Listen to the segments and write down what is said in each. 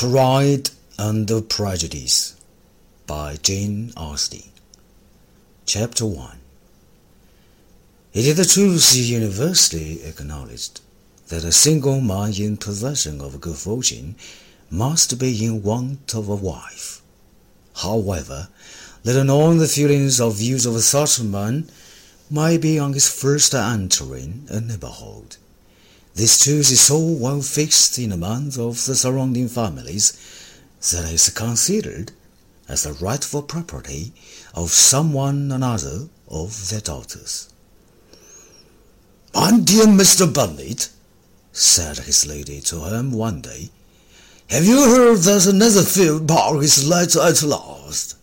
Pride and Prejudice by Jane Austen Chapter 1 It is the truth universally acknowledged that a single man in possession of good fortune must be in want of a wife. However, little known the feelings or views of such a man might be on his first entering a neighborhood. This truth is so well fixed in the minds of the surrounding families that is considered as the rightful property of some one another of their daughters. My dear Mr. Bennet, said his lady to him one day, have you heard that Netherfield Park is let at last?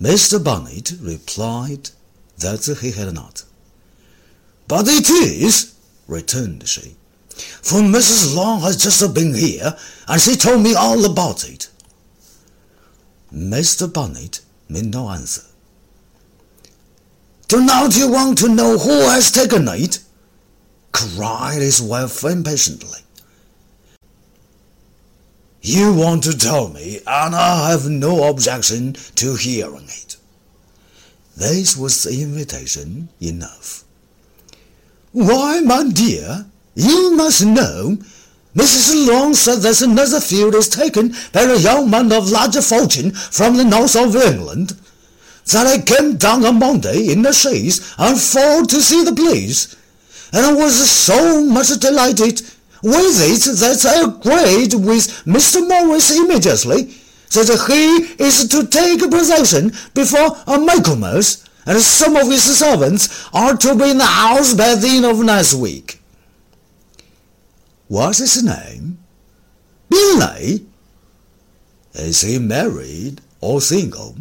Mr. Bennet replied that he had not. But it is, returned she, for Mrs. Long has just been here, and she told me all about it. Mr. Bennet made no answer. Do not you want to know who has taken it? cried his wife impatiently. You want to tell me, and I have no objection to hearing it. This was the invitation enough. Why, my dear, you must know Mrs. Long said that Netherfield is taken by a young man of larger fortune from the north of England. That I came down on Monday in the chaise and for to see the place, and I was so much delighted with it that I agreed with Mr. Morris immediately that he is to take possession before a Michaelmas, and some of his servants are to be in the house by the end of next week. What's his name? Bingley. Is he married or single?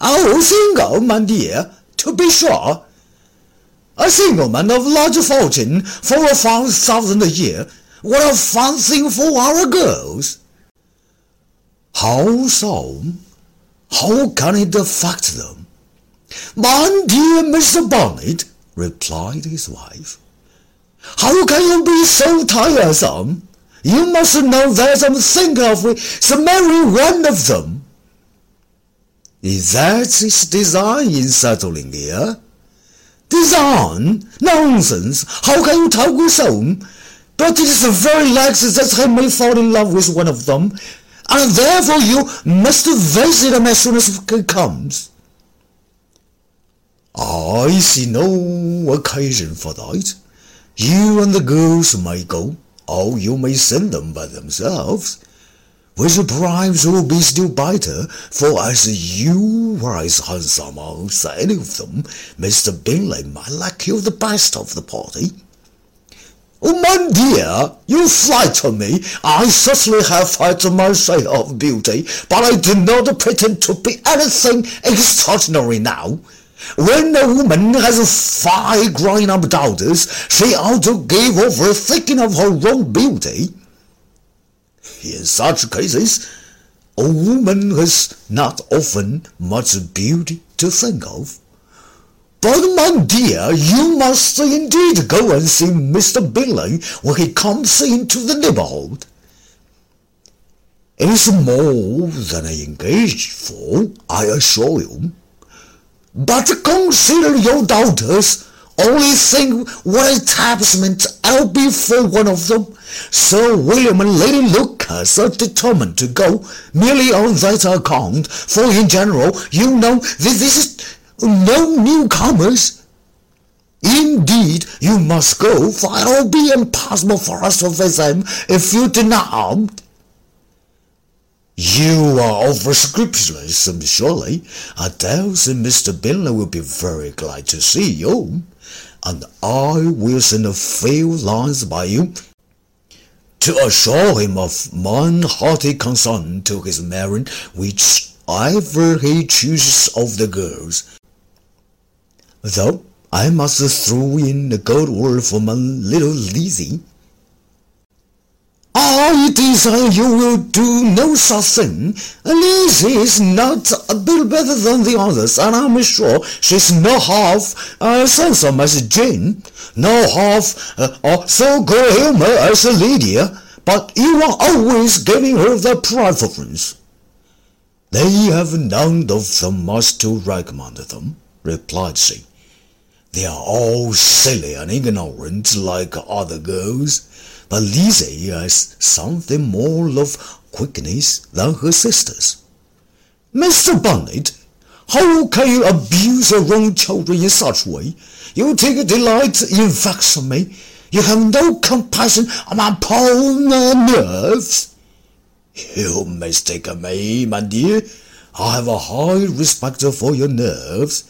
Oh, single, my dear, to be sure. A single man of large fortune for a five thousand a year. What a fine thing for our girls! How so? How can it affect them? My dear Mr. Bennet, replied his wife, how can you be so tiresome? You must know that I'm thinking of the marry one of them. Is that his design in settling here? Design? Nonsense! How can you talk so? But it is very likely that I may fall in love with one of them, and therefore you must visit him as soon as he comes. I see no occasion for that. You and the girls may go, or you may send them by themselves. The bribes will be still better, for as you are as handsome as any of them, Mr. Bingley might like you the best of the party. Oh, my dear, you flatter me. I certainly have had my share of beauty, but I do not pretend to be anything extraordinary now. When a woman has five grown-up daughters, she ought to give over thinking of her own beauty. In such cases, a woman has not often much beauty to think of. But, my dear, you must indeed go and see Mr. Bingley when he comes into the neighborhood. It is more than I engaged for, I assure you. But consider your daughters. Only think what attachment I'll be for one of them. Sir William and Lady Lucas are determined to go, merely on that account, for in general, you know, this is no newcomers. Indeed, you must go, for it'll be impossible for us to visit them if you do not. You are over scrupulous, surely. I doubt that Mr. Bingley will be very glad to see you, and I will send a few lines by you to assure him of my hearty consent to his marrying whichever he chooses of the girls. Though I must throw in a good word for my little Lizzie. I desire you will do no such thing. Lizzie is not a bit better than the others, and I'm sure she's no half as handsome as Jane, no half uh, so good humor as Lydia. but you are always giving her the preference. They have none of them much to recommend them, replied she. They are all silly and ignorant like other girls, but Lizzie has something more of quickness than her sisters. Mr. Bennet, how can you abuse your own children in such a way? You take a delight in vexing me. You have no compassion on my poor nerves. You mistake me, my dear. I have a high respect for your nerves.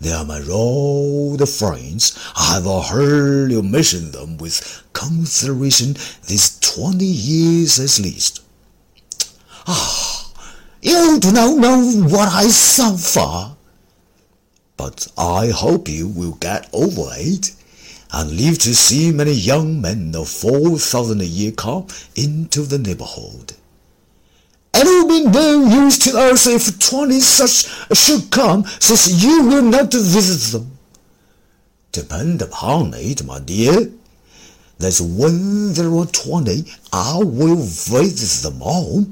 They are my old friends. I have heard you mention them with consideration these twenty years at least. Ah, you do not know what I suffer. But I hope you will get over it and live to see many young men of four thousand a year come into the neighborhood. It will be no use to us if twenty such uh, should come, since you will not visit them. Depend upon it, my dear, that when there are twenty, I will visit them all.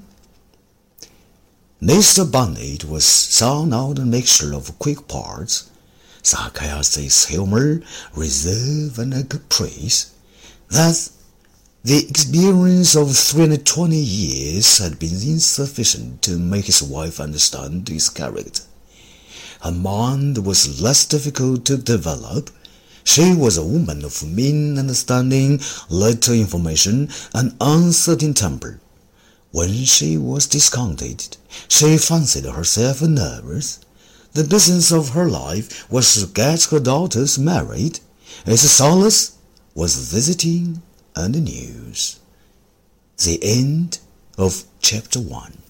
Mr. Bennet was sound out a mixture of quick parts, sarcastic humor, reserve, and caprice, that the experience of three and twenty years had been insufficient to make his wife understand his character. Her mind was less difficult to develop. She was a woman of mean understanding, little information, and uncertain temper. When she was discontented, she fancied herself nervous. The business of her life was to get her daughters married. Its solace was visiting and the news. The end of chapter 1.